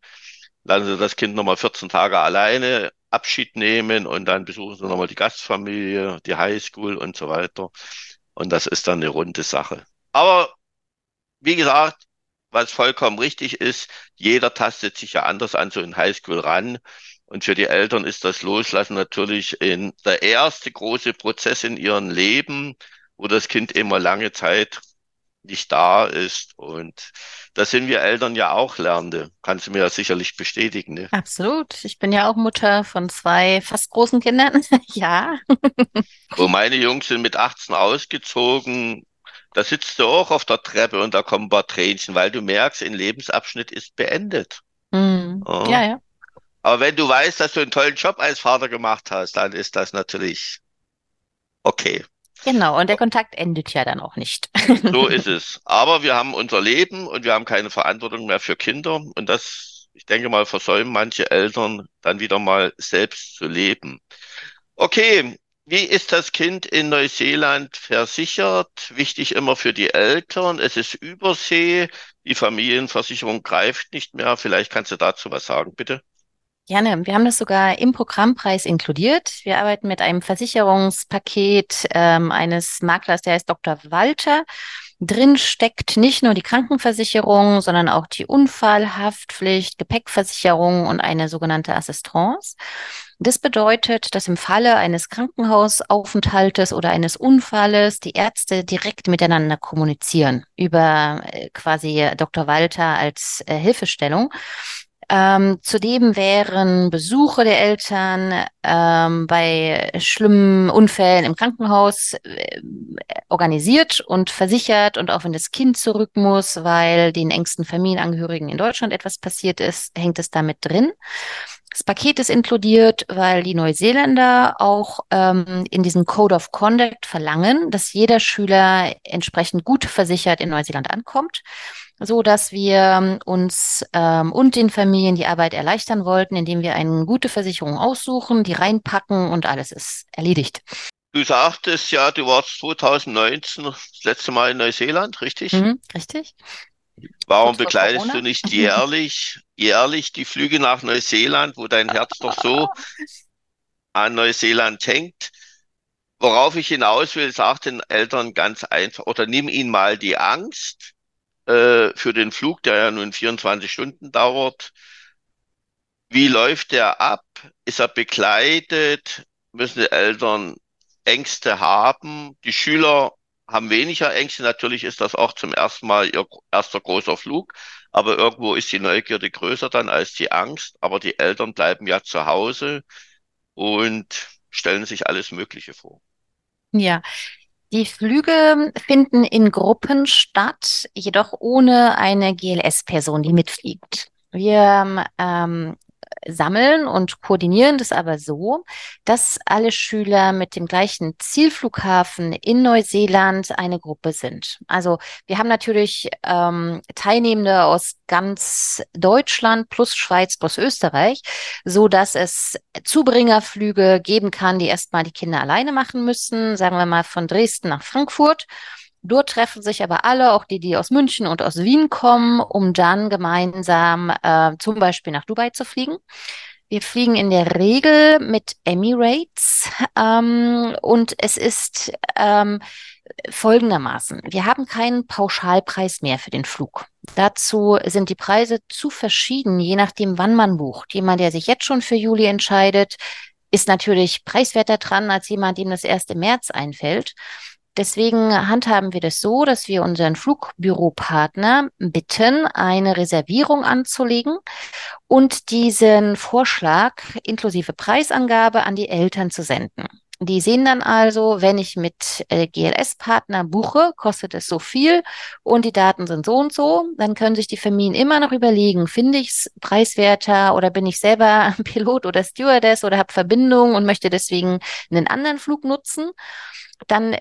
S2: lassen sie das Kind nochmal 14 Tage alleine Abschied nehmen und dann besuchen sie nochmal die Gastfamilie, die Highschool und so weiter. Und das ist dann eine runde Sache. Aber wie gesagt, was vollkommen richtig ist, jeder tastet sich ja anders an so ein Highschool ran. Und für die Eltern ist das Loslassen natürlich in der erste große Prozess in ihrem Leben, wo das Kind immer lange Zeit nicht da ist. Und da sind wir Eltern ja auch Lernende. Kannst du mir ja sicherlich bestätigen, ne?
S3: Absolut. Ich bin ja auch Mutter von zwei fast großen Kindern. ja.
S2: Wo meine Jungs sind mit 18 ausgezogen. Da sitzt du auch auf der Treppe und da kommen ein paar Tränchen, weil du merkst, ein Lebensabschnitt ist beendet.
S3: Mhm.
S2: Ja.
S3: Ja, ja.
S2: Aber wenn du weißt, dass du einen tollen Job als Vater gemacht hast, dann ist das natürlich okay.
S3: Genau. Und der Kontakt endet ja dann auch nicht.
S2: So ist es. Aber wir haben unser Leben und wir haben keine Verantwortung mehr für Kinder. Und das, ich denke mal, versäumen manche Eltern dann wieder mal selbst zu leben. Okay, wie ist das Kind in Neuseeland versichert? Wichtig immer für die Eltern. Es ist Übersee. Die Familienversicherung greift nicht mehr. Vielleicht kannst du dazu was sagen, bitte.
S3: Gerne. Wir haben das sogar im Programmpreis inkludiert. Wir arbeiten mit einem Versicherungspaket ähm, eines Maklers, der heißt Dr. Walter. Drin steckt nicht nur die Krankenversicherung, sondern auch die Unfallhaftpflicht, Gepäckversicherung und eine sogenannte Assistance. Das bedeutet, dass im Falle eines Krankenhausaufenthaltes oder eines Unfalles die Ärzte direkt miteinander kommunizieren über äh, quasi Dr. Walter als äh, Hilfestellung. Ähm, zudem wären Besuche der Eltern ähm, bei schlimmen Unfällen im Krankenhaus äh, organisiert und versichert. Und auch wenn das Kind zurück muss, weil den engsten Familienangehörigen in Deutschland etwas passiert ist, hängt es damit drin. Das Paket ist inkludiert, weil die Neuseeländer auch ähm, in diesem Code of Conduct verlangen, dass jeder Schüler entsprechend gut versichert in Neuseeland ankommt so dass wir uns ähm, und den Familien die Arbeit erleichtern wollten, indem wir eine gute Versicherung aussuchen, die reinpacken und alles ist erledigt.
S2: Du sagtest ja, du warst 2019 das letzte Mal in Neuseeland, richtig?
S3: Mhm, richtig.
S2: Warum
S3: Corona.
S2: du nicht jährlich, jährlich die Flüge nach Neuseeland, wo dein Herz doch so an Neuseeland hängt? Worauf ich hinaus will, sag den Eltern ganz einfach, oder nimm ihnen mal die Angst äh, für den Flug, der ja nun 24 Stunden dauert. Wie läuft der ab? Ist er begleitet? Müssen die Eltern Ängste haben? Die Schüler haben weniger Ängste. Natürlich ist das auch zum ersten Mal ihr erster großer Flug. Aber irgendwo ist die Neugierde größer dann als die Angst. Aber die Eltern bleiben ja zu Hause und stellen sich alles Mögliche vor.
S3: Ja, die Flüge finden in Gruppen statt, jedoch ohne eine GLS-Person, die mitfliegt. Wir ähm, sammeln und koordinieren das aber so, dass alle Schüler mit dem gleichen Zielflughafen in Neuseeland eine Gruppe sind. Also wir haben natürlich ähm, Teilnehmende aus ganz Deutschland plus Schweiz plus Österreich, so dass es Zubringerflüge geben kann, die erstmal die Kinder alleine machen müssen, sagen wir mal von Dresden nach Frankfurt. Dort treffen sich aber alle, auch die, die aus München und aus Wien kommen, um dann gemeinsam äh, zum Beispiel nach Dubai zu fliegen. Wir fliegen in der Regel mit Emirates ähm, und es ist ähm, folgendermaßen. Wir haben keinen Pauschalpreis mehr für den Flug. Dazu sind die Preise zu verschieden, je nachdem, wann man bucht. Jemand, der sich jetzt schon für Juli entscheidet, ist natürlich preiswerter dran als jemand, dem das erst im März einfällt. Deswegen handhaben wir das so, dass wir unseren Flugbüropartner bitten, eine Reservierung anzulegen und diesen Vorschlag inklusive Preisangabe an die Eltern zu senden. Die sehen dann also, wenn ich mit äh, GLS-Partner buche, kostet es so viel und die Daten sind so und so. Dann können sich die Familien immer noch überlegen, finde ich es preiswerter oder bin ich selber Pilot oder Stewardess oder habe Verbindung und möchte deswegen einen anderen Flug nutzen. Dann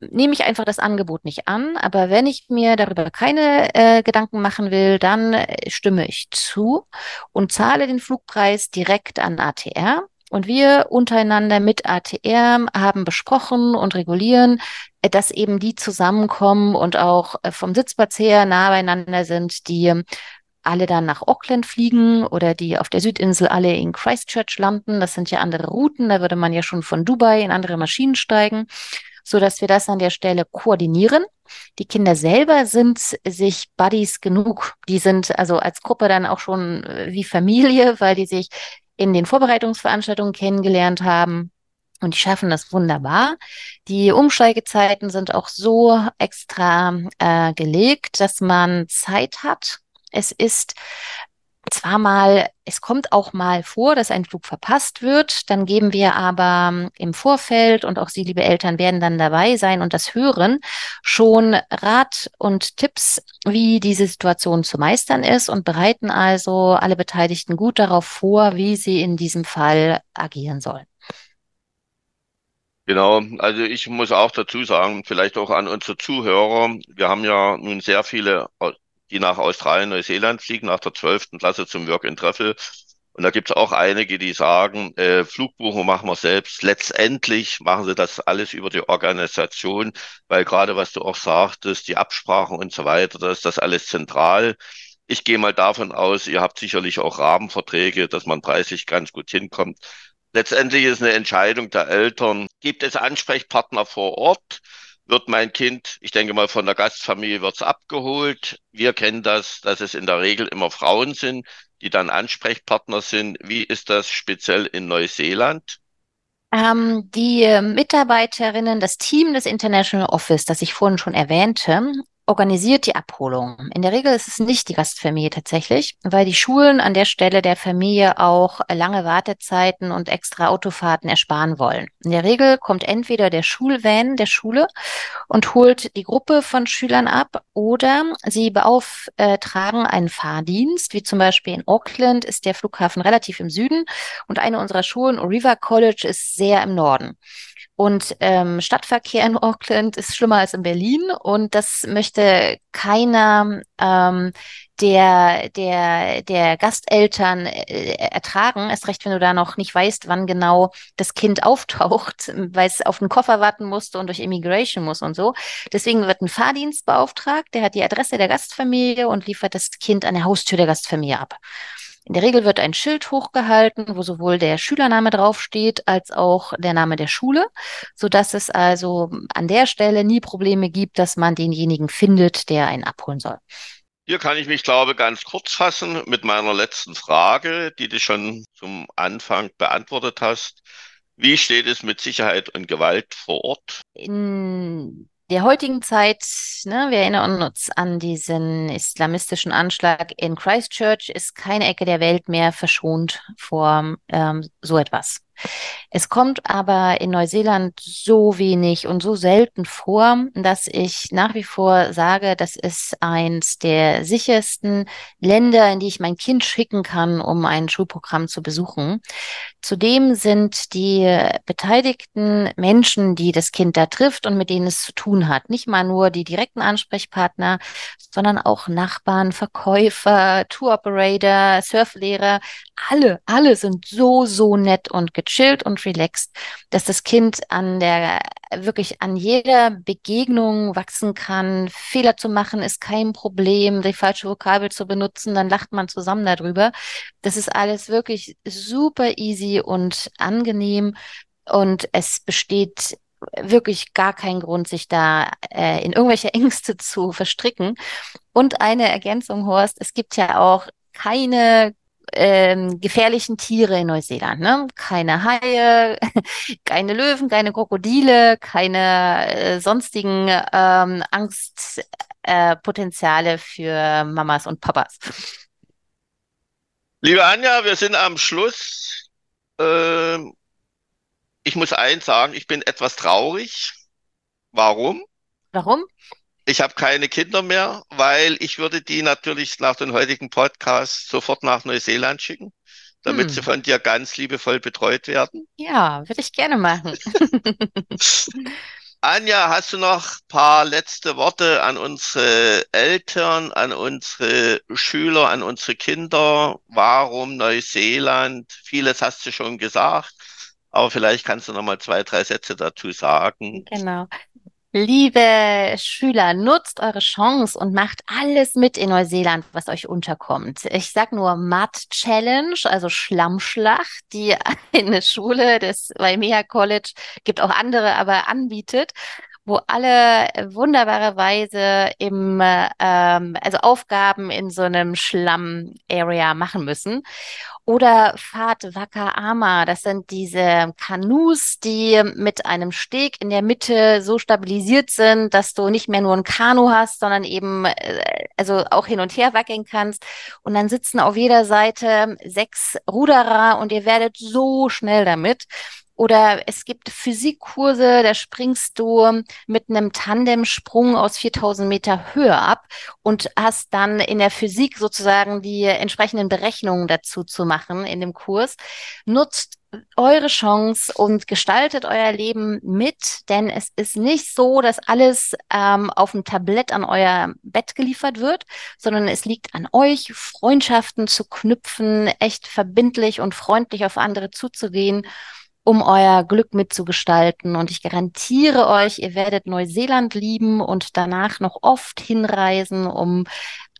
S3: nehme ich einfach das Angebot nicht an. Aber wenn ich mir darüber keine äh, Gedanken machen will, dann äh, stimme ich zu und zahle den Flugpreis direkt an ATR. Und wir untereinander mit ATR haben besprochen und regulieren, äh, dass eben die zusammenkommen und auch äh, vom Sitzplatz her nah beieinander sind, die ähm, alle dann nach Auckland fliegen oder die auf der Südinsel alle in Christchurch landen. Das sind ja andere Routen. Da würde man ja schon von Dubai in andere Maschinen steigen so dass wir das an der Stelle koordinieren. Die Kinder selber sind sich Buddies genug. Die sind also als Gruppe dann auch schon äh, wie Familie, weil die sich in den Vorbereitungsveranstaltungen kennengelernt haben. Und die schaffen das wunderbar. Die Umsteigezeiten sind auch so extra äh, gelegt, dass man Zeit hat. Es ist zwar mal, es kommt auch mal vor, dass ein Flug verpasst wird. Dann geben wir aber ähm, im Vorfeld und auch Sie, liebe Eltern, werden dann dabei sein und das hören, schon Rat und Tipps, wie diese Situation zu meistern ist und bereiten also alle Beteiligten gut darauf vor, wie sie in diesem Fall agieren sollen.
S2: Genau, also ich muss auch dazu sagen, vielleicht auch an unsere Zuhörer, wir haben ja nun sehr viele, die nach Australien, Neuseeland fliegen, nach der zwölften Klasse zum Work and Travel. Und da gibt es auch einige, die sagen, äh, Flugbuchung machen wir selbst. Letztendlich machen sie das alles über die Organisation, weil gerade was du auch sagtest, die Absprachen und so weiter, da ist das alles zentral. Ich gehe mal davon aus, ihr habt sicherlich auch Rahmenverträge, dass man preislich ganz gut hinkommt. Letztendlich ist eine Entscheidung der Eltern. Gibt es Ansprechpartner vor Ort? Wird mein Kind, ich denke mal von der Gastfamilie wird's abgeholt. Wir kennen das, dass es in der Regel immer Frauen sind, die dann Ansprechpartner sind. Wie ist das speziell in Neuseeland?
S3: Ähm, die Mitarbeiterinnen, das Team des International Office, das ich vorhin schon erwähnte, organisiert die Abholung. In der Regel ist es nicht die Gastfamilie tatsächlich, weil die Schulen an der Stelle der Familie auch lange Wartezeiten und extra Autofahrten ersparen wollen. In der Regel kommt entweder der Schulvan der Schule und holt die Gruppe von Schülern ab oder sie beauftragen einen Fahrdienst, wie zum Beispiel in Auckland ist der Flughafen relativ im Süden und eine unserer Schulen, Oriva College, ist sehr im Norden. Und ähm, Stadtverkehr in Auckland ist schlimmer als in Berlin und das möchte keiner ähm, der, der, der Gasteltern äh, ertragen. Erst recht, wenn du da noch nicht weißt, wann genau das Kind auftaucht, weil es auf den Koffer warten musste und durch Immigration muss und so. Deswegen wird ein Fahrdienst beauftragt, der hat die Adresse der Gastfamilie und liefert das Kind an der Haustür der Gastfamilie ab. In der Regel wird ein Schild hochgehalten, wo sowohl der Schülername draufsteht als auch der Name der Schule, so dass es also an der Stelle nie Probleme gibt, dass man denjenigen findet, der einen abholen soll.
S2: Hier kann ich mich, glaube ganz kurz fassen mit meiner letzten Frage, die du schon zum Anfang beantwortet hast. Wie steht es mit Sicherheit und Gewalt vor Ort?
S3: In der heutigen Zeit, ne, wir erinnern uns an diesen islamistischen Anschlag in Christchurch, ist keine Ecke der Welt mehr verschont vor ähm, so etwas. Es kommt aber in Neuseeland so wenig und so selten vor, dass ich nach wie vor sage, das ist eins der sichersten Länder, in die ich mein Kind schicken kann, um ein Schulprogramm zu besuchen. Zudem sind die beteiligten Menschen, die das Kind da trifft und mit denen es zu tun hat, nicht mal nur die direkten Ansprechpartner, sondern auch Nachbarn, Verkäufer, Tour Operator, Surflehrer, alle, alle sind so, so nett und gechillt und relaxed, dass das Kind an der, wirklich an jeder Begegnung wachsen kann. Fehler zu machen ist kein Problem. Die falsche Vokabel zu benutzen, dann lacht man zusammen darüber. Das ist alles wirklich super easy und angenehm. Und es besteht wirklich gar kein Grund, sich da äh, in irgendwelche Ängste zu verstricken. Und eine Ergänzung, Horst, es gibt ja auch keine ähm, gefährlichen Tiere in Neuseeland. Ne? Keine Haie, keine Löwen, keine Krokodile, keine äh, sonstigen ähm, Angstpotenziale äh, für Mamas und Papas.
S2: Liebe Anja, wir sind am Schluss. Ähm, ich muss eins sagen, ich bin etwas traurig. Warum?
S3: Warum?
S2: Ich habe keine Kinder mehr, weil ich würde die natürlich nach dem heutigen Podcast sofort nach Neuseeland schicken, damit hm. sie von dir ganz liebevoll betreut werden.
S3: Ja, würde ich gerne machen.
S2: Anja, hast du noch paar letzte Worte an unsere Eltern, an unsere Schüler, an unsere Kinder? Warum Neuseeland? Vieles hast du schon gesagt, aber vielleicht kannst du noch mal zwei, drei Sätze dazu sagen.
S3: Genau. Liebe Schüler, nutzt eure Chance und macht alles mit in Neuseeland, was euch unterkommt. Ich sag nur Mud Challenge, also Schlammschlacht, die eine Schule des Waimea College, gibt auch andere, aber anbietet wo alle wunderbarerweise im, ähm, also Aufgaben in so einem Schlamm-Area machen müssen. Oder Fahrt Wacker Ama, das sind diese Kanus, die mit einem Steg in der Mitte so stabilisiert sind, dass du nicht mehr nur ein Kanu hast, sondern eben äh, also auch hin und her wackeln kannst. Und dann sitzen auf jeder Seite sechs Ruderer und ihr werdet so schnell damit. Oder es gibt Physikkurse, da springst du mit einem Tandemsprung aus 4000 Meter Höhe ab und hast dann in der Physik sozusagen die entsprechenden Berechnungen dazu zu machen in dem Kurs. Nutzt eure Chance und gestaltet euer Leben mit, denn es ist nicht so, dass alles ähm, auf dem Tablett an euer Bett geliefert wird, sondern es liegt an euch, Freundschaften zu knüpfen, echt verbindlich und freundlich auf andere zuzugehen um euer Glück mitzugestalten. Und ich garantiere euch, ihr werdet Neuseeland lieben und danach noch oft hinreisen, um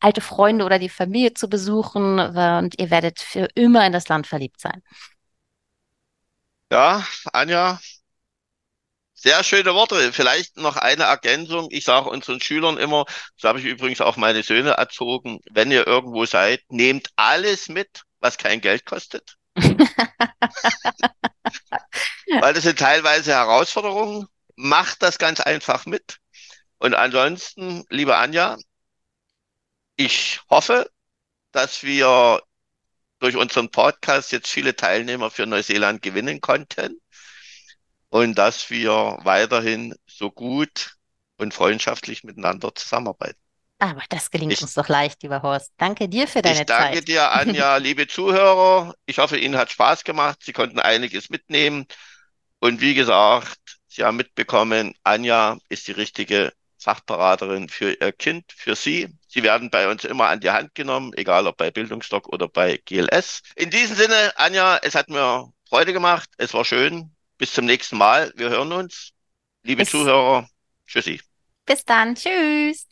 S3: alte Freunde oder die Familie zu besuchen. Und ihr werdet für immer in das Land verliebt sein.
S2: Ja, Anja, sehr schöne Worte. Vielleicht noch eine Ergänzung. Ich sage unseren Schülern immer, so habe ich übrigens auch meine Söhne erzogen, wenn ihr irgendwo seid, nehmt alles mit, was kein Geld kostet. Weil das sind teilweise Herausforderungen. Macht das ganz einfach mit. Und ansonsten, liebe Anja, ich hoffe, dass wir durch unseren Podcast jetzt viele Teilnehmer für Neuseeland gewinnen konnten und dass wir weiterhin so gut und freundschaftlich miteinander zusammenarbeiten.
S3: Aber das gelingt ich, uns doch leicht, lieber Horst. Danke dir für deine Zeit.
S2: Ich danke
S3: Zeit.
S2: dir, Anja, liebe Zuhörer. Ich hoffe, Ihnen hat Spaß gemacht. Sie konnten einiges mitnehmen. Und wie gesagt, Sie haben mitbekommen, Anja ist die richtige Fachberaterin für Ihr Kind, für Sie. Sie werden bei uns immer an die Hand genommen, egal ob bei Bildungsdoc oder bei GLS. In diesem Sinne, Anja, es hat mir Freude gemacht. Es war schön. Bis zum nächsten Mal. Wir hören uns. Liebe Bis. Zuhörer, tschüssi.
S3: Bis dann. Tschüss.